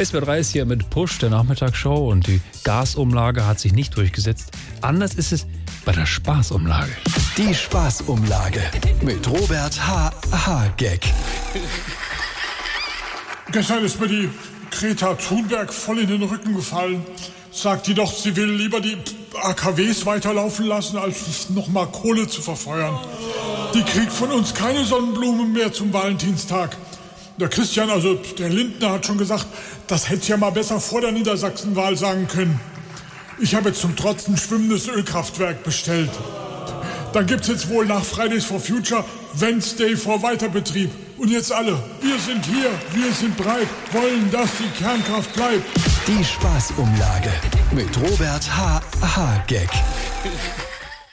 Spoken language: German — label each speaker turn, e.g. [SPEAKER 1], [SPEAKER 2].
[SPEAKER 1] SB3 ist hier mit Push, der Nachmittagsshow und die Gasumlage hat sich nicht durchgesetzt. Anders ist es bei der Spaßumlage.
[SPEAKER 2] Die Spaßumlage mit Robert H. H. Gag.
[SPEAKER 3] Gestern ist mir die Greta Thunberg voll in den Rücken gefallen. Sagt die doch, sie will lieber die AKWs weiterlaufen lassen, als nochmal Kohle zu verfeuern. Die kriegt von uns keine Sonnenblumen mehr zum Valentinstag. Der Christian, also der Lindner, hat schon gesagt, das hätte ja mal besser vor der Niedersachsenwahl sagen können. Ich habe jetzt zum Trotz ein schwimmendes Ölkraftwerk bestellt. Dann gibt's jetzt wohl nach Fridays for Future Wednesday vor Weiterbetrieb. Und jetzt alle, wir sind hier, wir sind breit, wollen, dass die Kernkraft bleibt.
[SPEAKER 2] Die Spaßumlage mit Robert H. H. Gag.